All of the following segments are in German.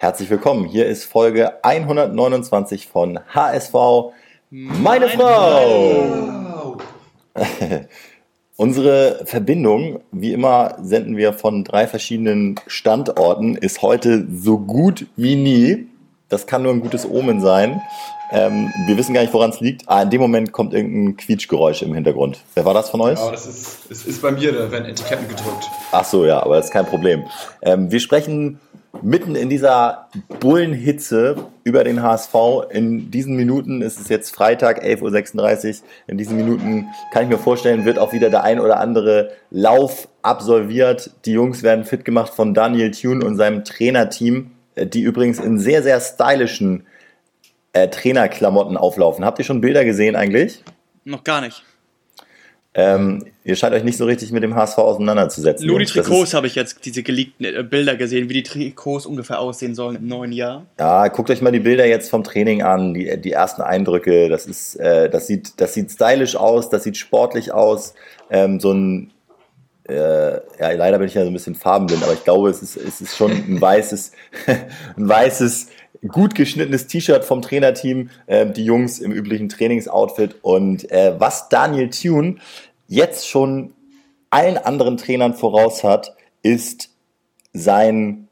Herzlich willkommen. Hier ist Folge 129 von HSV Meine, Meine Frau. Unsere Verbindung, wie immer senden wir von drei verschiedenen Standorten, ist heute so gut wie nie. Das kann nur ein gutes Omen sein. Ähm, wir wissen gar nicht, woran es liegt. Ah, in dem Moment kommt irgendein Quietschgeräusch im Hintergrund. Wer war das von euch? Ja, das ist, es ist bei mir, da werden Etiketten gedrückt. Ach so, ja, aber das ist kein Problem. Ähm, wir sprechen mitten in dieser Bullenhitze über den HSV. In diesen Minuten ist es jetzt Freitag, 11.36 Uhr. In diesen Minuten kann ich mir vorstellen, wird auch wieder der ein oder andere Lauf absolviert. Die Jungs werden fit gemacht von Daniel Thune und seinem Trainerteam, die übrigens in sehr, sehr stylischen äh, Trainerklamotten auflaufen. Habt ihr schon Bilder gesehen eigentlich? Noch gar nicht. Ähm, ihr scheint euch nicht so richtig mit dem HSV auseinanderzusetzen. Nur die Trikots habe ich jetzt, diese geleakten äh, Bilder gesehen, wie die Trikots ungefähr aussehen sollen im neuen Jahr. Ja, guckt euch mal die Bilder jetzt vom Training an, die, die ersten Eindrücke. Das ist, äh, das sieht, das sieht stylisch aus, das sieht sportlich aus. Ähm, so ein, äh, ja, leider bin ich ja so ein bisschen farbenblind, aber ich glaube, es ist, es ist schon ein weißes, ein weißes, gut geschnittenes T-Shirt vom Trainerteam, äh, die Jungs im üblichen Trainingsoutfit. Und äh, was Daniel Thune jetzt schon allen anderen Trainern voraus hat, ist sein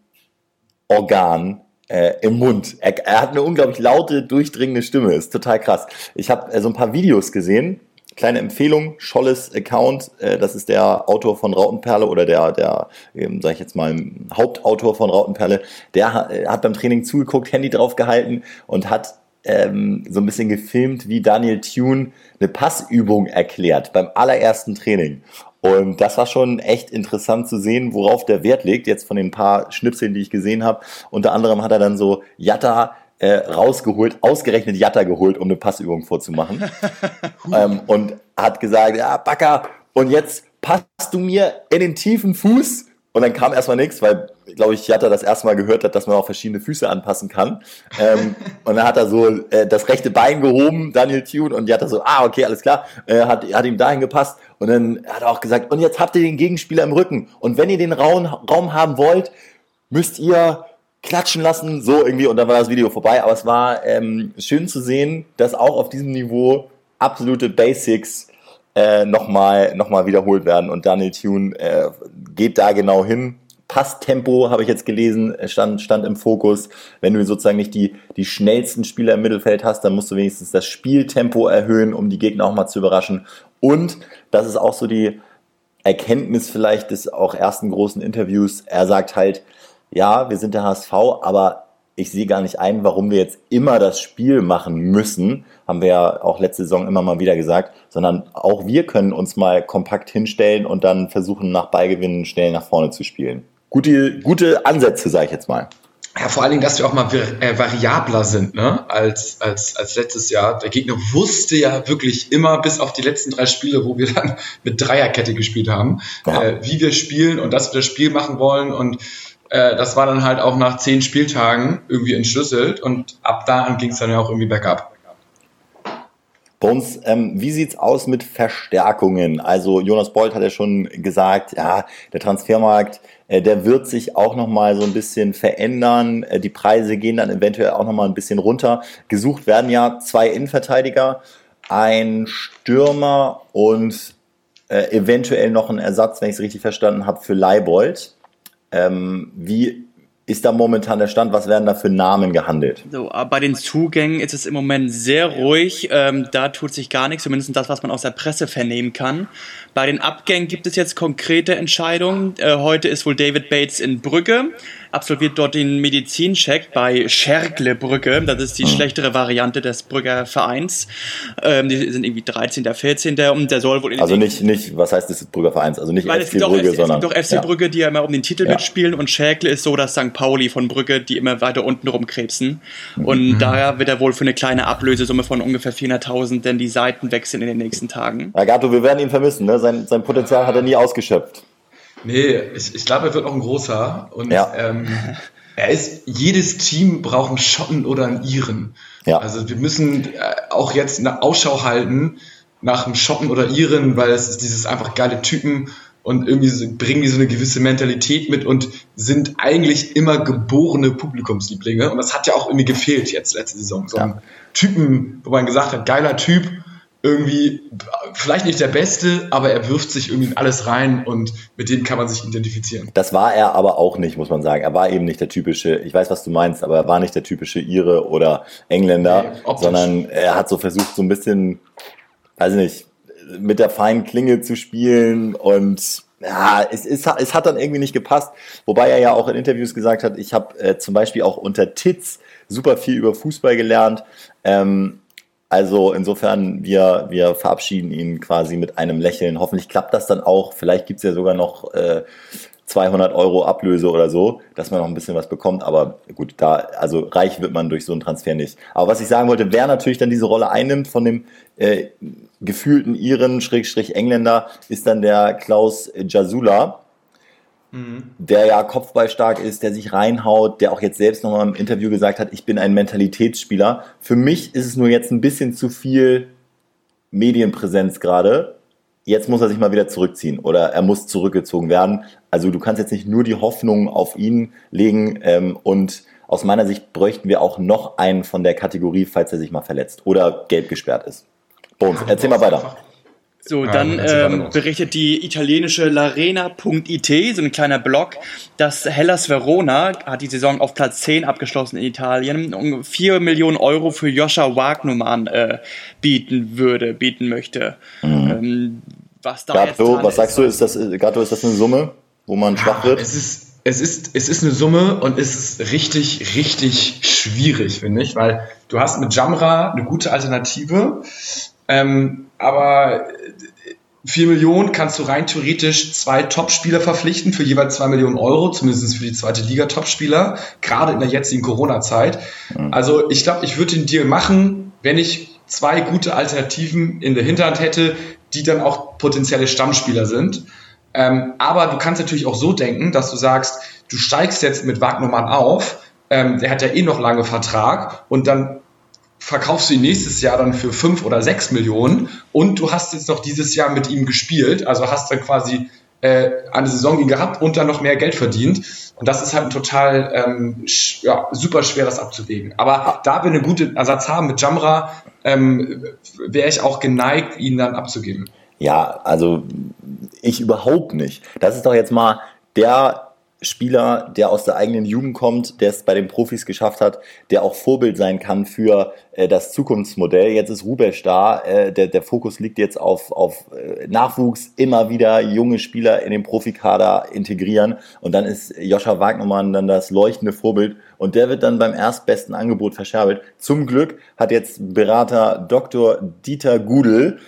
Organ äh, im Mund. Er, er, hat eine unglaublich laute, durchdringende Stimme. Ist total krass. Ich habe äh, so ein paar Videos gesehen. Kleine Empfehlung, Scholles Account, äh, das ist der Autor von Rautenperle oder der, der ähm, sag ich jetzt mal, Hauptautor von Rautenperle. Der äh, hat beim Training zugeguckt, Handy draufgehalten und hat ähm, so ein bisschen gefilmt, wie Daniel Thune eine Passübung erklärt beim allerersten Training. Und das war schon echt interessant zu sehen, worauf der Wert liegt, jetzt von den paar Schnipseln, die ich gesehen habe. Unter anderem hat er dann so Jatta äh, rausgeholt, ausgerechnet Jatta geholt, um eine Passübung vorzumachen. ähm, und hat gesagt, ja, Backer, und jetzt passt du mir in den tiefen Fuß und dann kam erstmal nichts, weil, glaube ich, Jatta das erste Mal gehört hat, dass man auch verschiedene Füße anpassen kann. Ähm, und dann hat er so äh, das rechte Bein gehoben, Daniel Thune, und Jatta so, ah, okay, alles klar, äh, hat, hat ihm dahin gepasst. Und dann hat er auch gesagt, und jetzt habt ihr den Gegenspieler im Rücken. Und wenn ihr den Raum, Raum haben wollt, müsst ihr klatschen lassen, so irgendwie. Und dann war das Video vorbei. Aber es war ähm, schön zu sehen, dass auch auf diesem Niveau absolute Basics äh, nochmal noch mal wiederholt werden. Und Daniel Thune äh, geht da genau hin. Passtempo, habe ich jetzt gelesen, stand, stand im Fokus. Wenn du sozusagen nicht die, die schnellsten Spieler im Mittelfeld hast, dann musst du wenigstens das Spieltempo erhöhen, um die Gegner auch mal zu überraschen. Und das ist auch so die Erkenntnis vielleicht des auch ersten großen Interviews. Er sagt halt, ja, wir sind der HSV, aber ich sehe gar nicht ein, warum wir jetzt immer das Spiel machen müssen, haben wir ja auch letzte Saison immer mal wieder gesagt, sondern auch wir können uns mal kompakt hinstellen und dann versuchen, nach Ballgewinnen schnell nach vorne zu spielen. Gute, gute Ansätze, sage ich jetzt mal. Ja, vor allen Dingen, dass wir auch mal äh, variabler sind, ne, als, als, als letztes Jahr. Der Gegner wusste ja wirklich immer, bis auf die letzten drei Spiele, wo wir dann mit Dreierkette gespielt haben, ja. äh, wie wir spielen und dass wir das Spiel machen wollen und äh, das war dann halt auch nach zehn Spieltagen irgendwie entschlüsselt und ab da ging es dann ja auch irgendwie bergab. Bones, ähm, wie sieht's aus mit Verstärkungen? Also Jonas Bolt hat ja schon gesagt, ja, der Transfermarkt, äh, der wird sich auch noch mal so ein bisschen verändern. Äh, die Preise gehen dann eventuell auch noch mal ein bisschen runter. Gesucht werden ja zwei Innenverteidiger, ein Stürmer und äh, eventuell noch ein Ersatz, wenn ich es richtig verstanden habe, für Leibold. Ähm, wie ist da momentan der Stand? Was werden da für Namen gehandelt? So, bei den Zugängen ist es im Moment sehr ruhig. Ähm, da tut sich gar nichts, zumindest das, was man aus der Presse vernehmen kann. Bei den Abgängen gibt es jetzt konkrete Entscheidungen. Äh, heute ist wohl David Bates in Brügge absolviert dort den Medizincheck bei Scherkle Brücke. Das ist die mhm. schlechtere Variante des Brügger Vereins. Ähm, die sind irgendwie 13., 14. und der soll wohl in Also nicht, nicht, was heißt das Brügger Vereins? Also nicht Weil FC Brügge, FC, sondern. Es gibt doch FC ja. Brügge, die ja immer um den Titel ja. mitspielen und Scherkle ist so das St. Pauli von Brügge, die immer weiter unten rumkrebsen. Mhm. Und mhm. daher wird er wohl für eine kleine Ablösesumme von ungefähr 400.000 denn die Seiten wechseln in den nächsten Tagen. Ja, Gato, wir werden ihn vermissen. Ne? Sein, sein Potenzial hat er nie ausgeschöpft. Nee, ich, ich glaube, er wird noch ein großer. Und ja. ähm, er ist, jedes Team braucht einen Schotten oder einen Iren. Ja. Also wir müssen äh, auch jetzt eine Ausschau halten nach einem Schotten oder Iren, weil es ist dieses einfach geile Typen und irgendwie so, bringen die so eine gewisse Mentalität mit und sind eigentlich immer geborene Publikumslieblinge. Und das hat ja auch irgendwie gefehlt jetzt letzte Saison. So einen Typen, wo man gesagt hat, geiler Typ, irgendwie vielleicht nicht der Beste, aber er wirft sich irgendwie in alles rein und mit dem kann man sich identifizieren. Das war er aber auch nicht, muss man sagen. Er war eben nicht der typische, ich weiß, was du meinst, aber er war nicht der typische Ire oder Engländer, nee, sondern er hat so versucht, so ein bisschen, weiß ich nicht, mit der feinen Klinge zu spielen und ja, es, es, es hat dann irgendwie nicht gepasst. Wobei er ja auch in Interviews gesagt hat, ich habe äh, zum Beispiel auch unter Titz super viel über Fußball gelernt. Ähm, also insofern, wir, wir verabschieden ihn quasi mit einem Lächeln. Hoffentlich klappt das dann auch. Vielleicht gibt's ja sogar noch äh, 200 Euro Ablöse oder so, dass man noch ein bisschen was bekommt. Aber gut, da, also reich wird man durch so einen Transfer nicht. Aber was ich sagen wollte, wer natürlich dann diese Rolle einnimmt von dem äh, gefühlten Iren, Schrägstrich Engländer, ist dann der Klaus Jasula mhm. der ja kopfballstark ist, der sich reinhaut, der auch jetzt selbst nochmal im Interview gesagt hat, ich bin ein Mentalitätsspieler. Für mich ist es nur jetzt ein bisschen zu viel Medienpräsenz gerade. Jetzt muss er sich mal wieder zurückziehen oder er muss zurückgezogen werden. Also du kannst jetzt nicht nur die Hoffnung auf ihn legen ähm, und aus meiner Sicht bräuchten wir auch noch einen von der Kategorie, falls er sich mal verletzt oder gelb gesperrt ist. Bones, erzähl mal weiter. So, ah, dann ähm, berichtet die italienische Larena.it, so ein kleiner Blog, dass Hellas Verona hat die Saison auf Platz 10 abgeschlossen in Italien und 4 Millionen Euro für Joscha Wagnumann äh, bieten würde, bieten möchte. Mhm. Ähm, was da Gatto, was sagst ist, du, ist das, Gatto, ist das eine Summe, wo man schwach wird? Es ist, es ist, es ist eine Summe und es ist richtig, richtig schwierig, finde ich, weil du hast mit Jamra eine gute Alternative, ähm, aber 4 Millionen kannst du rein theoretisch zwei Topspieler verpflichten für jeweils 2 Millionen Euro, zumindest für die zweite Liga Topspieler, gerade in der jetzigen Corona-Zeit. Mhm. Also ich glaube, ich würde den Deal machen, wenn ich zwei gute Alternativen in der Hinterhand hätte, die dann auch potenzielle Stammspieler sind. Ähm, aber du kannst natürlich auch so denken, dass du sagst, du steigst jetzt mit Wagnermann auf, ähm, der hat ja eh noch lange Vertrag und dann verkaufst du ihn nächstes Jahr dann für fünf oder sechs Millionen und du hast jetzt noch dieses Jahr mit ihm gespielt, also hast dann quasi äh, eine Saison ihn gehabt und dann noch mehr Geld verdient. Und das ist halt ein total ähm, ja, super schwer, das abzuwägen. Aber da wir einen guten Ersatz haben mit Jamra, ähm, wäre ich auch geneigt, ihn dann abzugeben. Ja, also ich überhaupt nicht. Das ist doch jetzt mal der Spieler, der aus der eigenen Jugend kommt, der es bei den Profis geschafft hat, der auch Vorbild sein kann für äh, das Zukunftsmodell. Jetzt ist Rubesch da, äh, der, der Fokus liegt jetzt auf, auf äh, Nachwuchs, immer wieder junge Spieler in den Profikader integrieren und dann ist Joscha Wagnermann dann das leuchtende Vorbild und der wird dann beim erstbesten Angebot verscherbelt. Zum Glück hat jetzt Berater Dr. Dieter Gudel,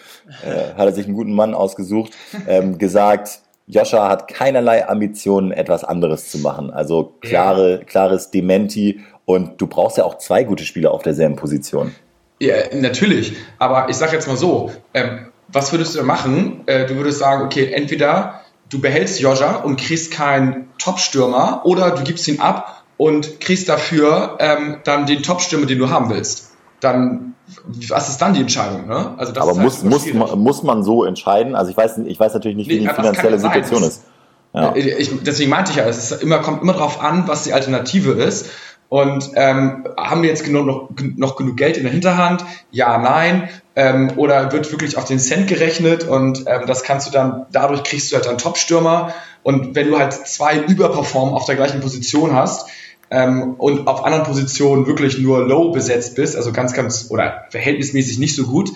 äh, hat er sich einen guten Mann ausgesucht, ähm, gesagt, Joscha hat keinerlei Ambitionen, etwas anderes zu machen. Also klare, ja. klares Dementi. Und du brauchst ja auch zwei gute Spieler auf derselben Position. Ja, natürlich. Aber ich sag jetzt mal so, ähm, was würdest du machen? Äh, du würdest sagen, okay, entweder du behältst Joscha und kriegst keinen Top-Stürmer oder du gibst ihn ab und kriegst dafür ähm, dann den Top-Stürmer, den du haben willst. Dann was ist dann die Entscheidung? Ne? Also das Aber halt muss, muss, man, muss man so entscheiden? Also ich weiß, ich weiß natürlich nicht, wie nee, die finanzielle Situation ist. Ja. Ich, deswegen meinte ich ja, es ist immer, kommt immer darauf an, was die Alternative ist. Und ähm, haben wir jetzt genug, noch, noch genug Geld in der Hinterhand? Ja, nein. Ähm, oder wird wirklich auf den Cent gerechnet und ähm, das kannst du dann, dadurch kriegst du halt dann Top-Stürmer. Und wenn du halt zwei Überperformen auf der gleichen Position hast, ähm, und auf anderen Positionen wirklich nur low besetzt bist, also ganz, ganz oder verhältnismäßig nicht so gut,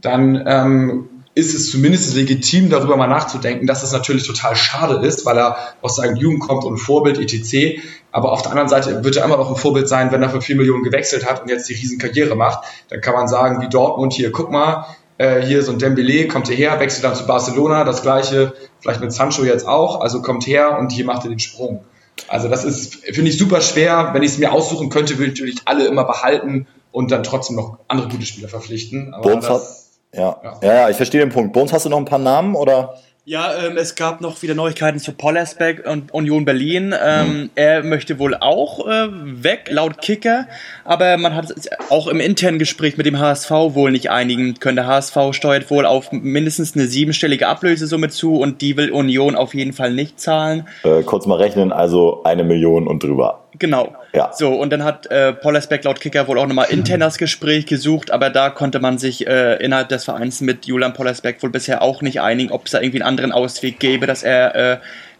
dann ähm, ist es zumindest legitim, darüber mal nachzudenken, dass es natürlich total schade ist, weil er aus seiner Jugend kommt und Vorbild etc. Aber auf der anderen Seite wird er immer noch ein Vorbild sein, wenn er für vier Millionen gewechselt hat und jetzt die Riesenkarriere macht. Dann kann man sagen, wie Dortmund hier, guck mal, äh, hier so ein Dembele kommt hierher, wechselt dann zu Barcelona, das gleiche, vielleicht mit Sancho jetzt auch, also kommt her und hier macht er den Sprung. Also das ist, finde ich, super schwer. Wenn ich es mir aussuchen könnte, würde ich natürlich alle immer behalten und dann trotzdem noch andere gute Spieler verpflichten. Aber Bones das, hat, ja. ja. Ja. ja, ich verstehe den Punkt. Bones, hast du noch ein paar Namen oder? Ja, ähm, es gab noch wieder Neuigkeiten zu Pollersbeck und Union Berlin. Ähm, mhm. Er möchte wohl auch äh, weg, laut Kicker. Aber man hat auch im internen Gespräch mit dem HSV wohl nicht einigen können. Der HSV steuert wohl auf mindestens eine siebenstellige Ablösesumme zu und die will Union auf jeden Fall nicht zahlen. Äh, kurz mal rechnen, also eine Million und drüber. Genau. Ja. So, und dann hat äh, Pollersbeck laut Kicker wohl auch nochmal intern das Gespräch gesucht, aber da konnte man sich äh, innerhalb des Vereins mit Julian Pollersbeck wohl bisher auch nicht einigen, ob es da irgendwie einen anderen Ausweg gäbe, dass er äh,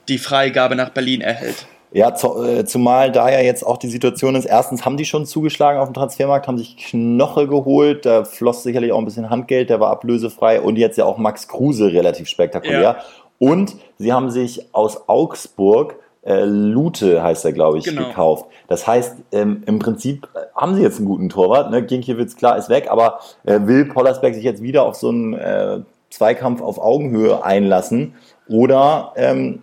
die Freigabe nach Berlin erhält. Ja, zu, äh, zumal da ja jetzt auch die Situation ist, erstens haben die schon zugeschlagen auf dem Transfermarkt, haben sich Knoche geholt, da floss sicherlich auch ein bisschen Handgeld, der war ablösefrei und jetzt ja auch Max Kruse relativ spektakulär. Ja. Und sie haben sich aus Augsburg äh, Lute heißt er, glaube ich, genau. gekauft. Das heißt, ähm, im Prinzip haben sie jetzt einen guten Torwart. Ne? Ginkiewicz, klar, ist weg, aber äh, will Pollersberg sich jetzt wieder auf so einen äh, Zweikampf auf Augenhöhe einlassen? Oder ähm,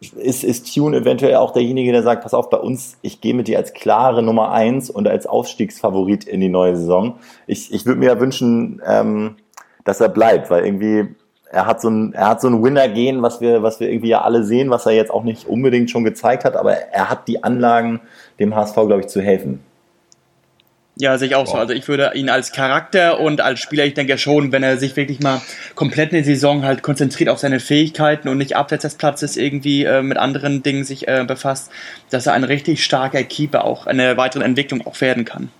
ist, ist Tune eventuell auch derjenige, der sagt, pass auf, bei uns, ich gehe mit dir als klare Nummer eins und als Aufstiegsfavorit in die neue Saison. Ich, ich würde mir ja wünschen, ähm, dass er bleibt, weil irgendwie er hat so ein, er hat so ein Winner-Gehen, was wir, was wir irgendwie ja alle sehen, was er jetzt auch nicht unbedingt schon gezeigt hat, aber er hat die Anlagen, dem HSV, glaube ich, zu helfen. Ja, sehe ich auch wow. so. Also ich würde ihn als Charakter und als Spieler, ich denke schon, wenn er sich wirklich mal komplett in der Saison halt konzentriert auf seine Fähigkeiten und nicht abseits des Platzes irgendwie äh, mit anderen Dingen sich äh, befasst, dass er ein richtig starker Keeper auch eine weitere Entwicklung auch werden kann.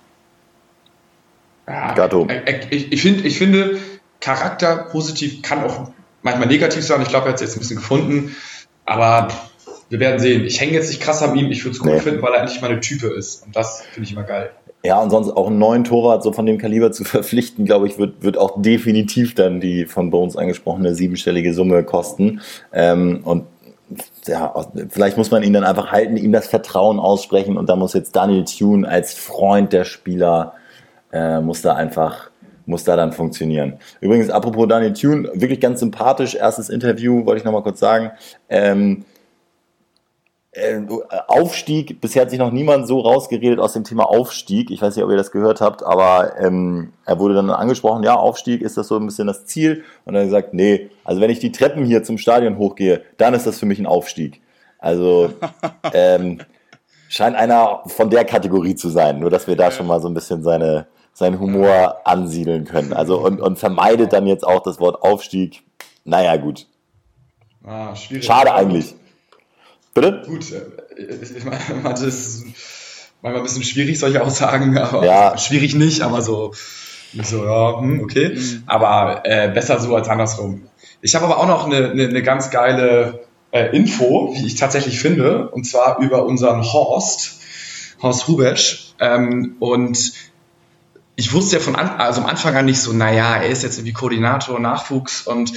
Ja, Gatto. Ich, ich, find, ich finde, Charakter positiv kann auch manchmal negativ sein. Ich glaube, er hat es jetzt ein bisschen gefunden. Aber wir werden sehen. Ich hänge jetzt nicht krass an ihm. Ich würde es gut nee. finden, weil er eigentlich meine Type ist. Und das finde ich immer geil. Ja, und sonst auch einen neuen Torwart so von dem Kaliber zu verpflichten, glaube ich, wird, wird auch definitiv dann die von Bones angesprochene siebenstellige Summe kosten. Ähm, und ja, vielleicht muss man ihn dann einfach halten, ihm das Vertrauen aussprechen und da muss jetzt Daniel Thune als Freund der Spieler, äh, muss da einfach muss da dann funktionieren. Übrigens, apropos Daniel Thune, wirklich ganz sympathisch, erstes Interview, wollte ich nochmal kurz sagen. Ähm, äh, Aufstieg, bisher hat sich noch niemand so rausgeredet aus dem Thema Aufstieg. Ich weiß nicht, ob ihr das gehört habt, aber ähm, er wurde dann angesprochen, ja, Aufstieg, ist das so ein bisschen das Ziel? Und er hat gesagt, nee, also wenn ich die Treppen hier zum Stadion hochgehe, dann ist das für mich ein Aufstieg. Also ähm, scheint einer von der Kategorie zu sein, nur dass wir da schon mal so ein bisschen seine, seinen Humor ansiedeln können. Also und, und vermeidet dann jetzt auch das Wort Aufstieg. Naja, gut. Ah, Schade eigentlich. Bitte? Gut, äh, ich meine, manche ist manchmal ein bisschen schwierig, solche Aussagen, aber ja. schwierig nicht, aber so, so ja, hm, okay. Mhm. Aber äh, besser so als andersrum. Ich habe aber auch noch eine, eine, eine ganz geile äh, Info, wie ich tatsächlich finde, und zwar über unseren Horst, Horst Rubesch. Ähm, und ich wusste ja von an, also am Anfang an nicht so, naja, er ist jetzt irgendwie Koordinator, Nachwuchs und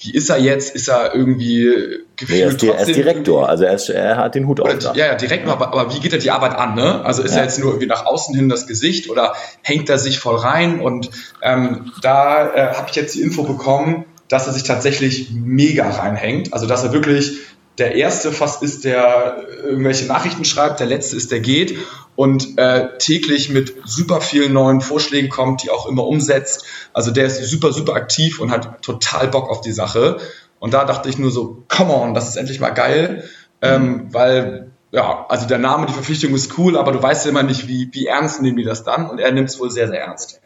wie ist er jetzt? Ist er irgendwie gefühlt nee, er, ist, er ist Direktor, also er, ist, er, hat den Hut auf. Ja, ja, Direktor, aber, aber, wie geht er die Arbeit an? Ne? Also ist ja. er jetzt nur irgendwie nach außen hin das Gesicht oder hängt er sich voll rein? Und ähm, da äh, habe ich jetzt die Info bekommen, dass er sich tatsächlich mega reinhängt. Also dass er wirklich der erste fast ist, der irgendwelche Nachrichten schreibt, der letzte ist, der geht und äh, täglich mit super vielen neuen Vorschlägen kommt, die auch immer umsetzt. Also der ist super, super aktiv und hat total Bock auf die Sache. Und da dachte ich nur so, come on, das ist endlich mal geil, ähm, weil ja, also der Name, die Verpflichtung ist cool, aber du weißt ja immer nicht, wie, wie ernst nehmen die das dann und er nimmt es wohl sehr, sehr ernst.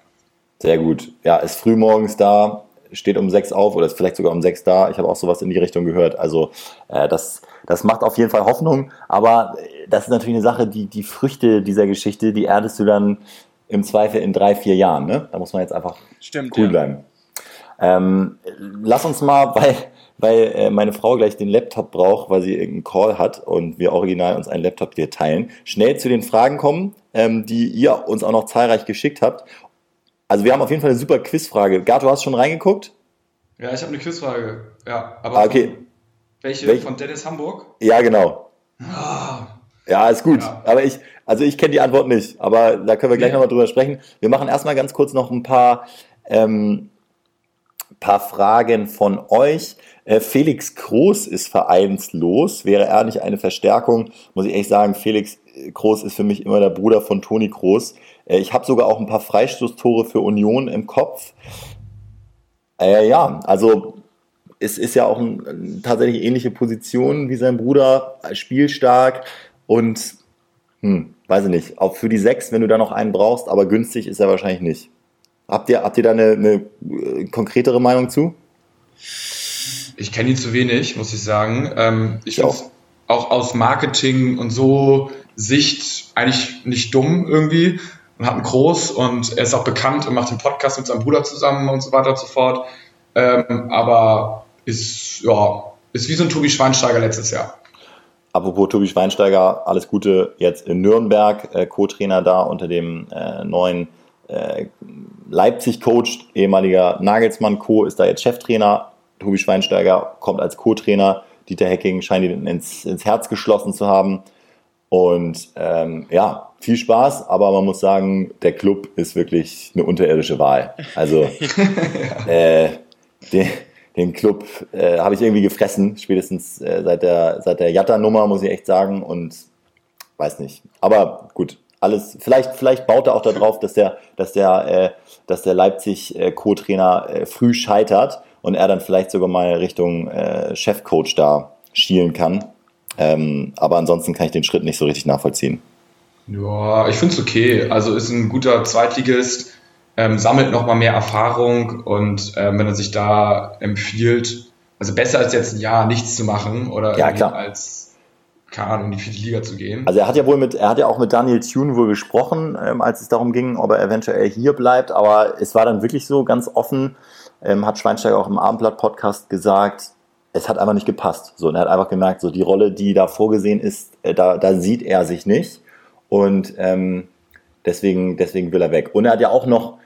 Sehr gut. Ja, ist früh morgens da, steht um sechs auf oder ist vielleicht sogar um sechs da. Ich habe auch sowas in die Richtung gehört. Also äh, das, das macht auf jeden Fall Hoffnung. Aber äh, das ist natürlich eine Sache, die, die Früchte dieser Geschichte, die erdest du dann im Zweifel in drei, vier Jahren. Ne? Da muss man jetzt einfach Stimmt, cool ja. bleiben. Ähm, lass uns mal, weil, weil äh, meine Frau gleich den Laptop braucht, weil sie irgendeinen Call hat und wir original uns einen Laptop hier teilen, schnell zu den Fragen kommen, ähm, die ihr uns auch noch zahlreich geschickt habt. Also wir haben auf jeden Fall eine super Quizfrage. Gato, hast du schon reingeguckt? Ja, ich habe eine Quizfrage. Ja, aber ah, okay. welche? Welch? Von Dennis Hamburg? Ja, genau. Ah. Ja, ist gut. Ja. Aber ich, also ich kenne die Antwort nicht. Aber da können wir gleich nee. nochmal drüber sprechen. Wir machen erstmal ganz kurz noch ein paar, ähm, paar Fragen von euch. Äh, Felix Groß ist vereinslos. Wäre er nicht eine Verstärkung? Muss ich echt sagen, Felix Groß ist für mich immer der Bruder von Toni Groß. Äh, ich habe sogar auch ein paar Freistoßtore für Union im Kopf. Äh, ja, also es ist ja auch ein, tatsächlich ähnliche Position wie sein Bruder, spielstark und hm, weiß ich nicht, auch für die sechs, wenn du da noch einen brauchst, aber günstig ist er wahrscheinlich nicht. Habt ihr, habt ihr da eine, eine äh, konkretere Meinung zu? Ich kenne ihn zu wenig, muss ich sagen. Ähm, ich finde auch. auch aus Marketing und so Sicht eigentlich nicht dumm irgendwie und hat einen Groß und er ist auch bekannt und macht den Podcast mit seinem Bruder zusammen und so weiter und so fort. Ähm, aber ist, ja, ist wie so ein Tobi Schweinsteiger letztes Jahr. Apropos Tobi Schweinsteiger, alles Gute jetzt in Nürnberg, äh, Co-Trainer da unter dem äh, neuen äh, Leipzig-Coach, ehemaliger Nagelsmann-Co, ist da jetzt Cheftrainer. Tobi Schweinsteiger kommt als Co-Trainer. Dieter Hecking scheint ihn ins, ins Herz geschlossen zu haben. Und ähm, ja, viel Spaß, aber man muss sagen, der Club ist wirklich eine unterirdische Wahl. Also äh, den, den Club äh, habe ich irgendwie gefressen, spätestens äh, seit der, seit der Jatta-Nummer, muss ich echt sagen. Und weiß nicht. Aber gut, alles, vielleicht, vielleicht baut er auch darauf, dass der, dass der, äh, dass der Leipzig-Co-Trainer äh, früh scheitert und er dann vielleicht sogar mal Richtung äh, Chefcoach da schielen kann. Ähm, aber ansonsten kann ich den Schritt nicht so richtig nachvollziehen. Ja, ich finde es okay. Also ist ein guter Zweitligist, ähm, sammelt nochmal mehr Erfahrung und ähm, wenn er sich da empfiehlt, also besser als jetzt ein Jahr nichts zu machen oder ja, als keine Ahnung, in die vierte Liga zu gehen. Also er hat ja wohl mit, er hat ja auch mit Daniel Thune wohl gesprochen, ähm, als es darum ging, ob er eventuell hier bleibt, aber es war dann wirklich so ganz offen, ähm, hat Schweinsteiger auch im Abendblatt-Podcast gesagt, es hat einfach nicht gepasst. So, und er hat einfach gemerkt, so die Rolle, die da vorgesehen ist, äh, da, da sieht er sich nicht. Und ähm, deswegen, deswegen will er weg. Und er hat ja auch noch,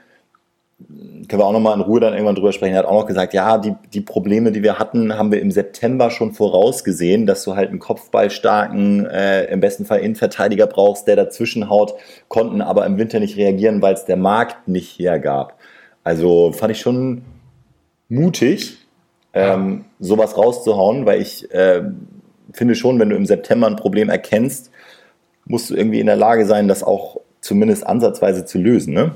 können wir auch noch mal in Ruhe dann irgendwann drüber sprechen, er hat auch noch gesagt, ja, die, die Probleme, die wir hatten, haben wir im September schon vorausgesehen, dass du halt einen kopfballstarken, äh, im besten Fall Innenverteidiger brauchst, der dazwischen haut, konnten aber im Winter nicht reagieren, weil es der Markt nicht hergab. Also fand ich schon mutig, ähm, sowas rauszuhauen, weil ich äh, finde schon, wenn du im September ein Problem erkennst, musst du irgendwie in der Lage sein, das auch zumindest ansatzweise zu lösen, ne?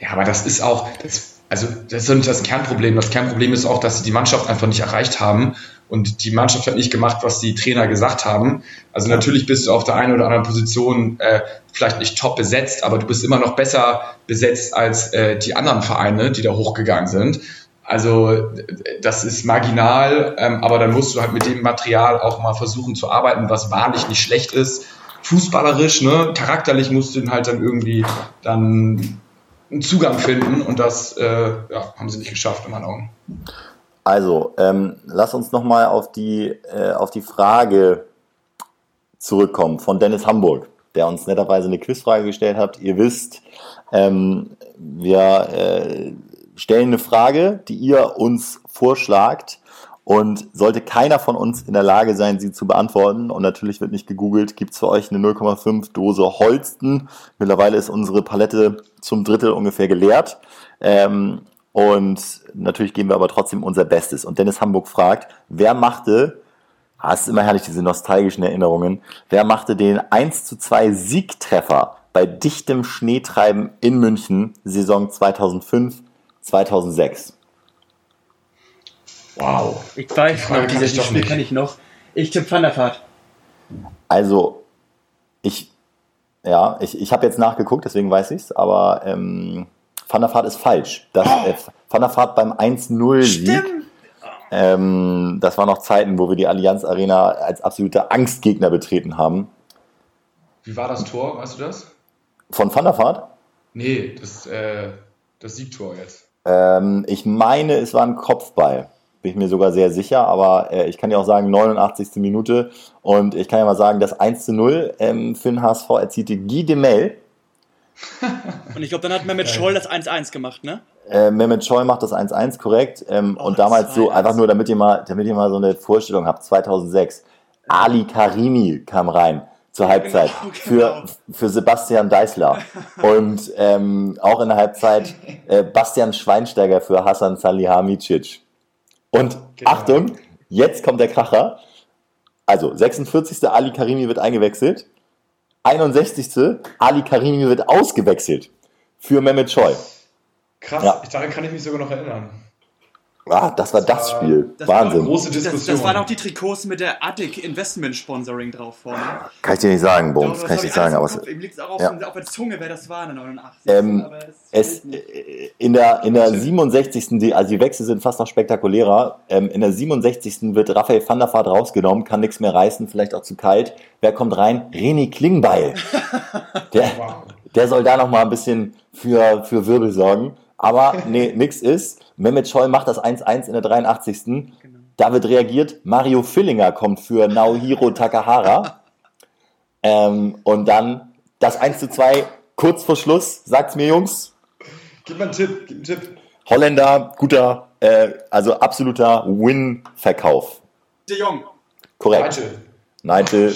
Ja, aber das ist auch, das, also das ist nicht das Kernproblem. Das Kernproblem ist auch, dass sie die Mannschaft einfach nicht erreicht haben und die Mannschaft hat nicht gemacht, was die Trainer gesagt haben. Also natürlich bist du auf der einen oder anderen Position äh, vielleicht nicht top besetzt, aber du bist immer noch besser besetzt als äh, die anderen Vereine, die da hochgegangen sind. Also das ist marginal, ähm, aber dann musst du halt mit dem Material auch mal versuchen zu arbeiten, was wahrlich nicht schlecht ist fußballerisch, ne, charakterlich musst du halt dann irgendwie dann einen Zugang finden und das äh, ja, haben sie nicht geschafft in meinen Augen. Also, ähm, lass uns nochmal auf die, äh, auf die Frage zurückkommen von Dennis Hamburg, der uns netterweise eine Quizfrage gestellt hat. Ihr wisst, ähm, wir äh, stellen eine Frage, die ihr uns vorschlagt und sollte keiner von uns in der Lage sein, sie zu beantworten, und natürlich wird nicht gegoogelt, gibt es für euch eine 0,5 Dose Holsten. Mittlerweile ist unsere Palette zum Drittel ungefähr geleert. Ähm, und natürlich geben wir aber trotzdem unser Bestes. Und Dennis Hamburg fragt, wer machte, ah, es ist immer herrlich, diese nostalgischen Erinnerungen, wer machte den 1 zu 2 Siegtreffer bei dichtem Schneetreiben in München, Saison 2005, 2006? Wow. Ich weiß noch, dieses Spiel nicht. kann ich noch. Ich tippe Van der Vaart. Also, ich, ja, ich, ich habe jetzt nachgeguckt, deswegen weiß ich es, aber ähm, Van der Vaart ist falsch. Das, äh, Van der Vaart beim 1-0-Sieg. Ähm, das waren noch Zeiten, wo wir die Allianz Arena als absolute Angstgegner betreten haben. Wie war das Tor, weißt du das? Von Van der Vaart? Nee, das, äh, das Siegtor jetzt. Ähm, ich meine, es war ein Kopfball bin ich mir sogar sehr sicher, aber äh, ich kann ja auch sagen, 89. Minute und ich kann ja mal sagen, das 1 zu 0 ähm, für den HSV erzielte Guy Demel. und ich glaube, dann hat Mehmet Scholl das 1-1 gemacht, ne? Äh, Mehmet Scholl macht das 1-1 korrekt ähm, oh, und damals so, einfach nur, damit ihr, mal, damit ihr mal so eine Vorstellung habt, 2006, Ali Karimi kam rein zur Halbzeit genau, genau. Für, für Sebastian Deißler und ähm, auch in der Halbzeit äh, Bastian Schweinsteiger für Hassan Salihamidzic. Und genau. Achtung, jetzt kommt der Kracher. Also 46. Ali Karimi wird eingewechselt. 61. Ali Karimi wird ausgewechselt für Mehmet Choi. Krass, ja. daran kann ich mich sogar noch erinnern. Ah, das war das Spiel. Das Wahnsinn. War Große das, Diskussion. das waren auch die Trikots mit der Attic Investment Sponsoring drauf vorne. Kann ich dir nicht sagen, Doch, Bums. das Kann ich nicht sagen. Aber es. Ihm liegt auch auf, ja. auf der Zunge, wer das war in der 89. Ähm, aber es es, äh, in, der, in der 67. Die, also die Wechsel sind fast noch spektakulärer. Ähm, in der 67. wird Raphael van der Vaart rausgenommen, kann nichts mehr reißen, vielleicht auch zu kalt. Wer kommt rein? René Klingbeil. Der, Wow. der soll da noch mal ein bisschen für, für Wirbel sorgen. Aber nee, nix ist. Mehmet Scholl macht das 1-1 in der 83. Genau. Da wird reagiert. Mario Fillinger kommt für Naohiro Takahara. ähm, und dann das 1 zu 2 kurz vor Schluss. Sagt's mir, Jungs. Gib mal einen Tipp, gib einen Tipp. Holländer, guter, äh, also absoluter Win-Verkauf. De Jong. Korrekt. Nigel. Nigel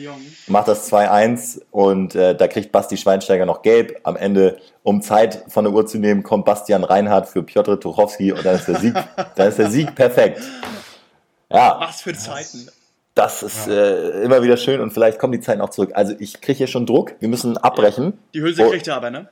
Jong. macht das 2-1 und äh, da kriegt Basti Schweinsteiger noch gelb. Am Ende, um Zeit von der Uhr zu nehmen, kommt Bastian Reinhardt für Piotr Tuchowski und dann ist der Sieg, dann ist der Sieg perfekt. Ja, Was für Zeiten. das ist äh, immer wieder schön und vielleicht kommen die Zeiten auch zurück. Also ich kriege hier schon Druck, wir müssen abbrechen. Die Hülse Oh, kriegt er aber, ne?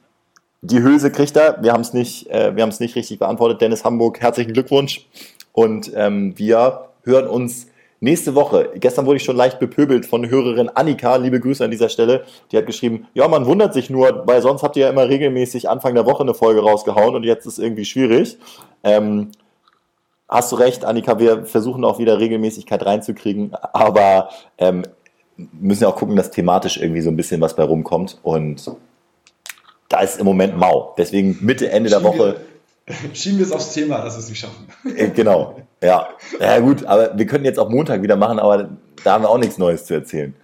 Die Hülse kriegt er, wir haben es nicht, äh, wir haben es nicht richtig beantwortet. Dennis Hamburg, herzlichen Glückwunsch. Und ähm, wir hören uns nächste Woche. Gestern wurde ich schon leicht bepöbelt von Hörerin Annika. Liebe Grüße an dieser Stelle. Die hat geschrieben, ja, man wundert sich nur, weil sonst habt ihr ja immer regelmäßig Anfang der Woche eine Folge rausgehauen und jetzt ist irgendwie schwierig. Ähm, hast du recht, Annika, wir versuchen auch wieder Regelmäßigkeit reinzukriegen, aber ähm, müssen ja auch gucken, dass thematisch irgendwie so ein bisschen was bei rumkommt und da ist im Moment mau. Deswegen Mitte, Ende der Woche, schieben wir es aufs Thema, dass wir es nicht schaffen. äh, genau, ja. Ja gut, aber wir können jetzt auch Montag wieder machen, aber da haben wir auch nichts Neues zu erzählen.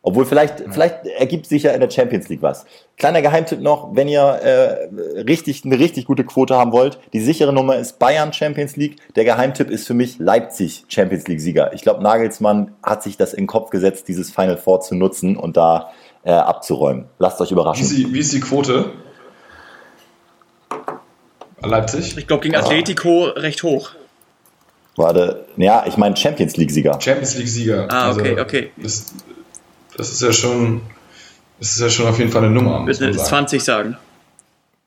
Obwohl vielleicht, vielleicht ergibt sich ja in der Champions League was. Kleiner Geheimtipp noch, wenn ihr äh, richtig, eine richtig gute Quote haben wollt, die sichere Nummer ist Bayern Champions League. Der Geheimtipp ist für mich Leipzig Champions League Sieger. Ich glaube, Nagelsmann hat sich das in den Kopf gesetzt, dieses Final Four zu nutzen und da äh, abzuräumen. Lasst euch Wie überraschen. ist die, wie ist die Quote? Leipzig? Ich glaube, gegen Atletico recht hoch. Warte, ja, ich meine Champions League Sieger. Champions League-Sieger. Ah, okay, okay. Das, das ist ja schon. Das ist ja schon auf jeden Fall eine Nummer. Muss Müssen man jetzt sagen. 20 sagen.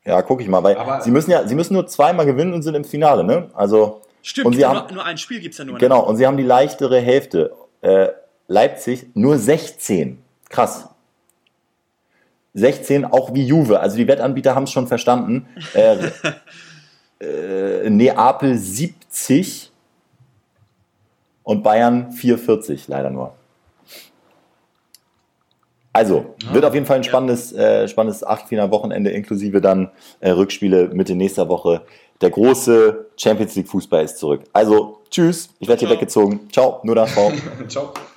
Ja, gucke ich mal, weil Aber- sie müssen ja, sie müssen nur zweimal gewinnen und sind im Finale, ne? Also Stimmt, Und sie nur, haben- nur ein Spiel gibt es ja nur. ne? genau, und sie haben die leichtere Hälfte. Äh, Leipzig nur 16. Krass. 16, auch wie Juve. Also die Wettanbieter haben es schon verstanden. Äh, äh, Neapel 70 und Bayern 440, leider nur. Also, wird auf jeden Fall ein spannendes, äh, spannendes Achtelfinal-Wochenende inklusive dann äh, Rückspiele Mitte nächster Woche. Der große Champions League Fußball ist zurück. Also, tschüss, ich werde hier weggezogen. Ciao, nur das. Ciao.